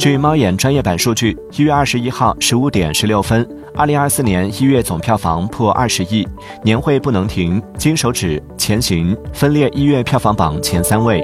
据猫眼专业版数据一月二十一号十五点十六分二零二四年一月总票房破二十亿年会不能停金手指前行分列一月票房榜前三位。